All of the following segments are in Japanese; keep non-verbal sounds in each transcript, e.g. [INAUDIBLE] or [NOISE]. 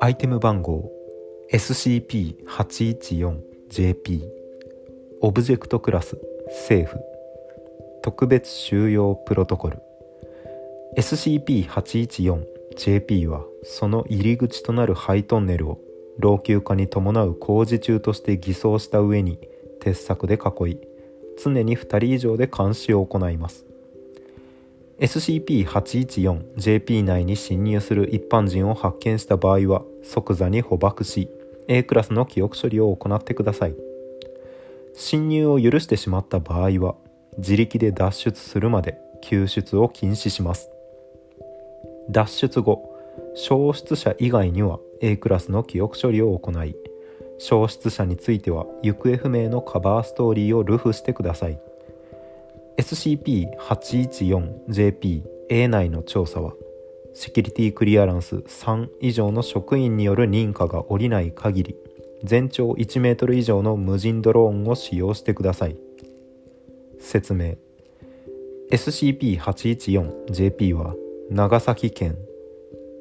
アイテム番号 SCP-814JP オブジェクトクラス政府特別収容プロトコル。SCP-814JP はその入り口となるハイトンネルを老朽化に伴う工事中として偽装した上に鉄柵で囲い常に2人以上で監視を行います。SCP-814JP 内に侵入する一般人を発見した場合は即座に捕獲し A クラスの記憶処理を行ってください。侵入を許してしまった場合は自力で脱出するまで救出を禁止します。脱出後消失者以外には A クラスの記憶処理を行い消失者については行方不明のカバーストーリーをルフしてください。SCP-814JP-A 内の調査はセキュリティクリアランス3以上の職員による認可が下りない限り全長1メートル以上の無人ドローンを使用してください。説明。SCP-814JP は長崎県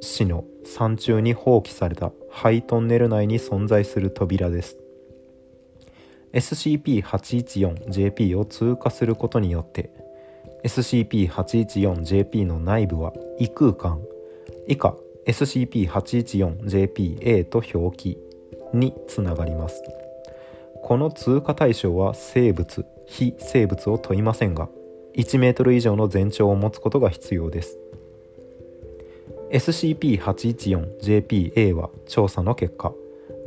市の山中に放棄されたハイトンネル内に存在する扉です。SCP-814JP を通過することによって SCP-814JP の内部は異空間。以下 SCP-814JPA と表記につながります。この通過対象は生物非生物を問いませんが1メートル以上の全長を持つことが必要です。SCP-814JPA は調査の結果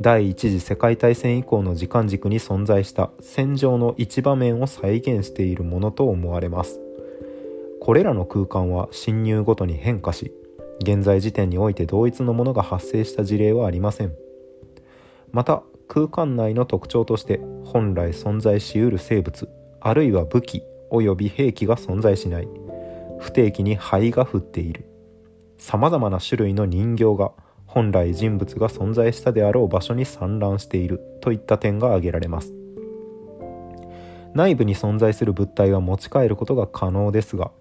第一次世界大戦以降の時間軸に存在した戦場の一場面を再現しているものと思われます。これらの空間は侵入ごとに変化し現在時点において同一のものが発生した事例はありません。また空間内の特徴として本来存在しうる生物あるいは武器及び兵器が存在しない。不定期に灰が降っている。さまざまな種類の人形が本来人物が存在したであろう場所に散乱しているといった点が挙げられます。内部に存在する物体は持ち帰ることが可能ですが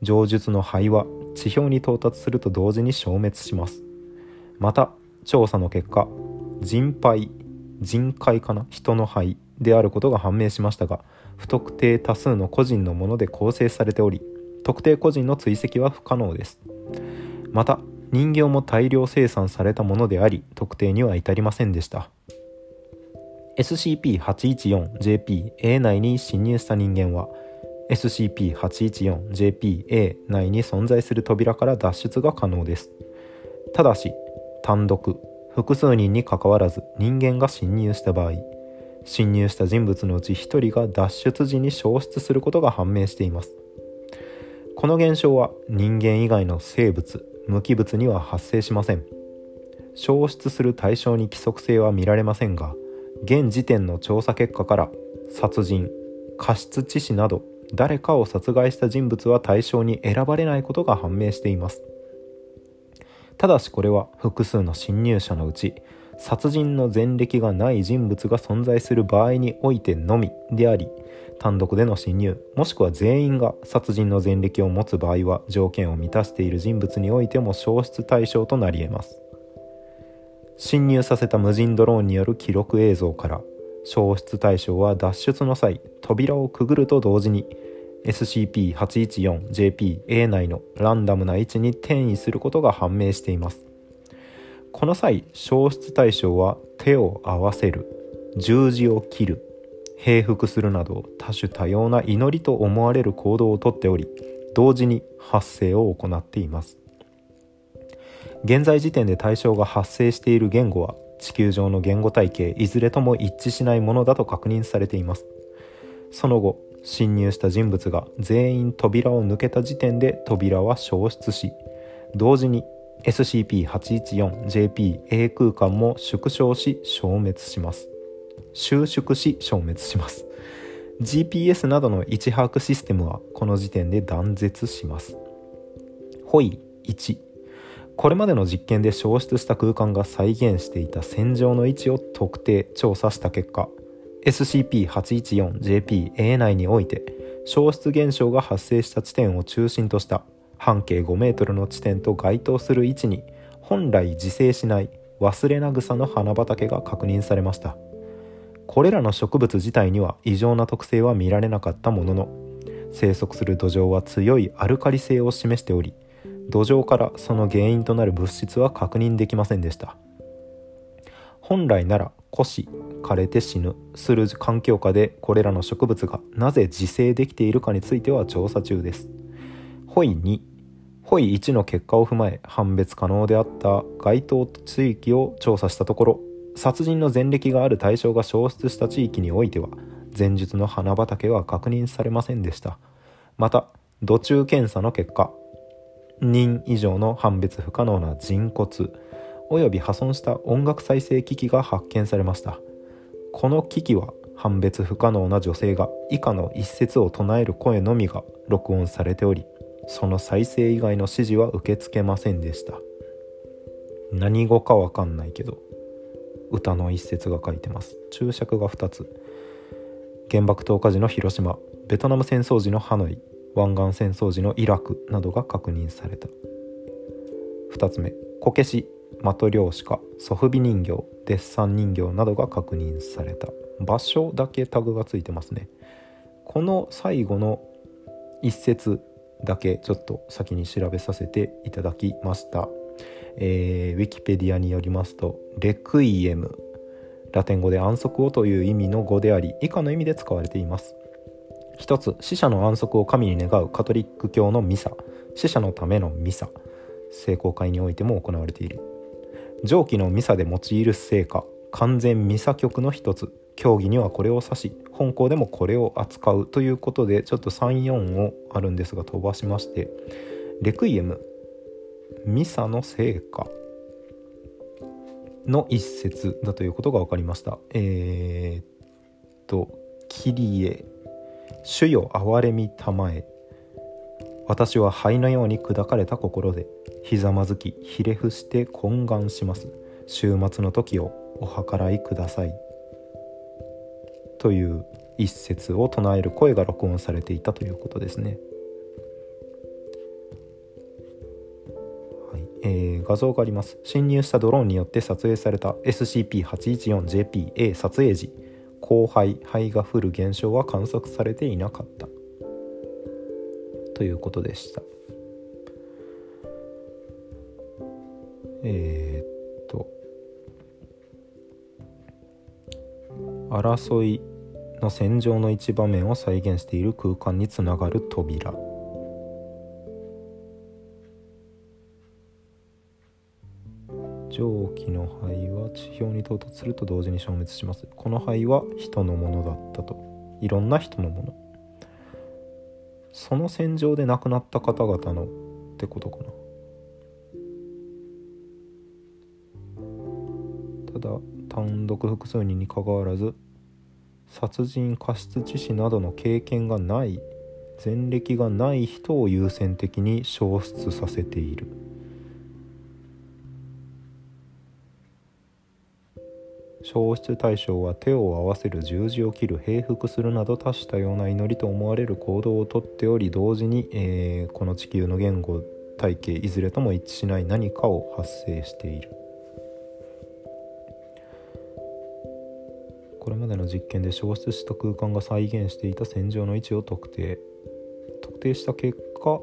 上述の灰は地表に到達すると同時に消滅します。また調査の結果人灰人海かな？人の灰であることが判明しましたが不特定多数の個人のもので構成されており特定個人の追跡は不可能です。また人形も大量生産されたものであり特定には至りませんでした。SCP-814JP-A 内に侵入した人間は SCP-814JP-A 内に存在する扉から脱出が可能です。ただし単独複数人にかかわらず人間が侵入した場合侵入した人物のうち1人が脱出時に消失することが判明しています。この現象は人間以外の生物無機物には発生しません。消失する対象に規則性は見られませんが現時点の調査結果から殺人過失致死など誰かを殺害した人物は対象に選ばれないことが判明しています。ただしこれは複数の侵入者のうち殺人の前歴がない人物が存在する場合においてのみであり単独での侵入もしくは全員が殺人の前歴を持つ場合は条件を満たしている人物においても消失対象となり得ます。侵入させた無人ドローンによる記録映像から消失対象は脱出の際扉をくぐると同時に SCP-814JP-A 内のランダムな位置に転移することが判明しています。この際消失対象は手を合わせる。十字を切る。平服するなど多種多様な祈りと思われる行動をとっており同時に発生を行っています。現在時点で対象が発生している言語は地球上の言語体系いずれとも一致しないものだと確認されています。その後侵入した人物が全員扉を抜けた時点で扉は消失し同時に SCP-814JP-A 空間も縮小し消滅します。収縮し消滅します。GPS などの位置把握システムはこの時点で断絶します。ホイ1これまでの実験で消失した空間が再現していた戦場の位置を特定調査した結果 SCP-814JP-A 内において消失現象が発生した地点を中心とした半径5メートルの地点と該当する位置に本来自生しない忘れな草の花畑が確認されました。これらの植物自体には異常な特性は見られなかったものの生息する土壌は強いアルカリ性を示しており土壌からその原因となる物質は確認できませんでした。本来なら枯死枯れて死ぬする環境下でこれらの植物がなぜ自生できているかについては調査中です。ホイ2ホイ1の結果を踏まえ判別可能であった該当地域を調査したところ殺人の前歴がある対象が消失した地域においては前述の花畑は確認されませんでした。また土中検査の結果人以上の判別不可能な人骨および破損した音楽再生機器が発見されました。この機器は判別不可能な女性が以下の一節を唱える声のみが録音されておりその再生以外の指示は受け付けませんでした。何語かわかんないけど歌の一節が書いてます。注釈が2つ。原爆投下時の広島ベトナム戦争時のハノイ湾岸戦争時のイラクなどが確認された。2つ目。こけし的漁師かソフビ人形デッサン人形などが確認された。場所だけタグがついてますね。この最後の一節だけちょっと先に調べさせていただきました、えー、ウィキペディアによりますとレクイエム。ラテン語で安息をという意味の語であり以下の意味で使われています。一つ死者の安息を神に願うカトリック教のミサ。死者のためのミサ。聖公会においても行われている。上記のミサで用いる聖歌完全ミサ曲の一つ。競技にはこれを指し本校でもこれを扱うということでちょっと34をあるんですが飛ばしましてレクイエムミサの聖歌の一節だということが分かりました。えー、っと「キリエ主よ憐れみたまえ私は灰のように砕かれた心でひざまずきひれ伏して懇願します。週末の時をお計らいください。という一節を唱える声が録音されていたということですね。はいえー、画像があります。侵入したドローンによって撮影された SCP-814JPA 撮影時降灰灰が降る現象は観測されていなかった。ということでした。えー、っと争いの戦場の一場面を再現している空間につながる扉。蒸気の灰は地表に到達すると同時に消滅します。この灰は人のものだったと。いろんな人のもの。その戦場で亡くなった方々のってことかな。ただ単独複数人にかかわらず殺人過失致死などの経験がない前歴がない人を優先的に消失させている。消失対象は手を合わせる十字を切る平服するなど多種多様な祈りと思われる行動をとっており同時に、えー、この地球の言語体系いずれとも一致しない何かを発生している。これまでの実験で消失した空間が再現していた線上の位置を特定。特定した結果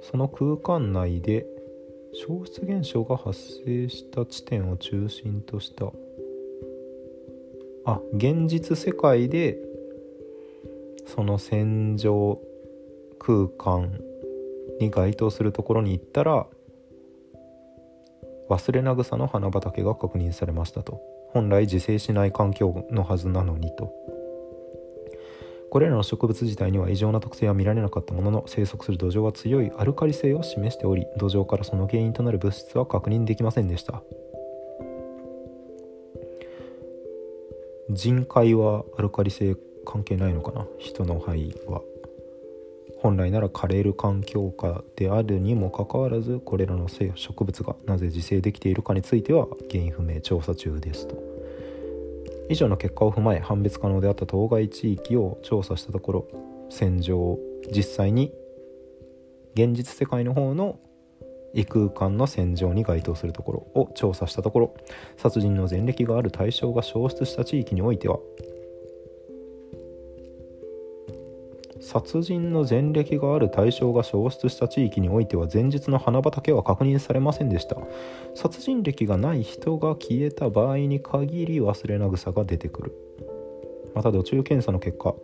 その空間内で消失現象が発生した地点を中心とした。あ現実世界でその戦場空間に該当するところに行ったら忘れな草の花畑が確認されましたと。本来自生しない環境のはずなのにと。これらの植物自体には異常な特性は見られなかったものの生息する土壌は強いアルカリ性を示しており土壌からその原因となる物質は確認できませんでした。人海はアルカリ性関係ないのかな？人の肺は。本来なら枯れる環境下であるにもかかわらずこれらの植物がなぜ自生できているかについては原因不明調査中ですと。以上の結果を踏まえ判別可能であった当該地域を調査したところ戦場実際に現実世界の方の異空間の戦場に該当するところを調査したところ殺人の前歴がある対象が消失した地域においては殺人の前歴がある対象が消失した地域においては前日の花畑は確認されませんでした。殺人歴がない人が消えた場合に限り忘れな草が出てくる。また土中検査の結果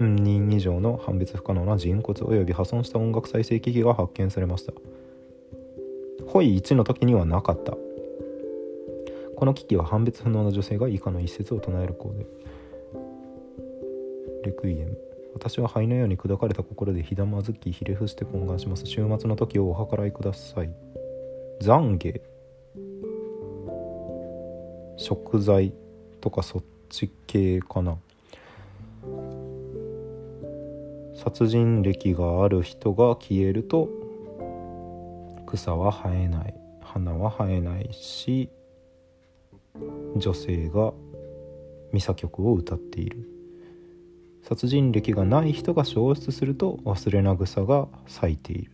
人以上の判別不可能な人骨及び破損した音楽再生機器が発見されました。ホイ1の時にはなかった。この機器は判別不能な女性が以下の一節を唱えるコーデレクイエム。私は灰のように砕かれた心でひだまずきひれ伏して懇願します。週末の時をお計らいください。懺悔。食材とかそっち系かな。殺人歴がある人が消えると草は生えない。花は生えないし女性がミサ曲を歌っている。殺人歴がない人が消失すると忘れな草が咲いている。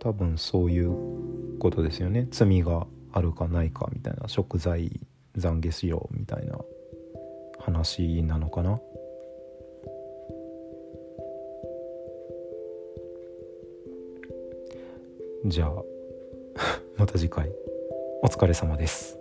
多分そういうことですよね。罪があるかないかみたいな食材懺悔しようみたいな話なのかな。じゃあ [LAUGHS] また次回。お疲れ様です。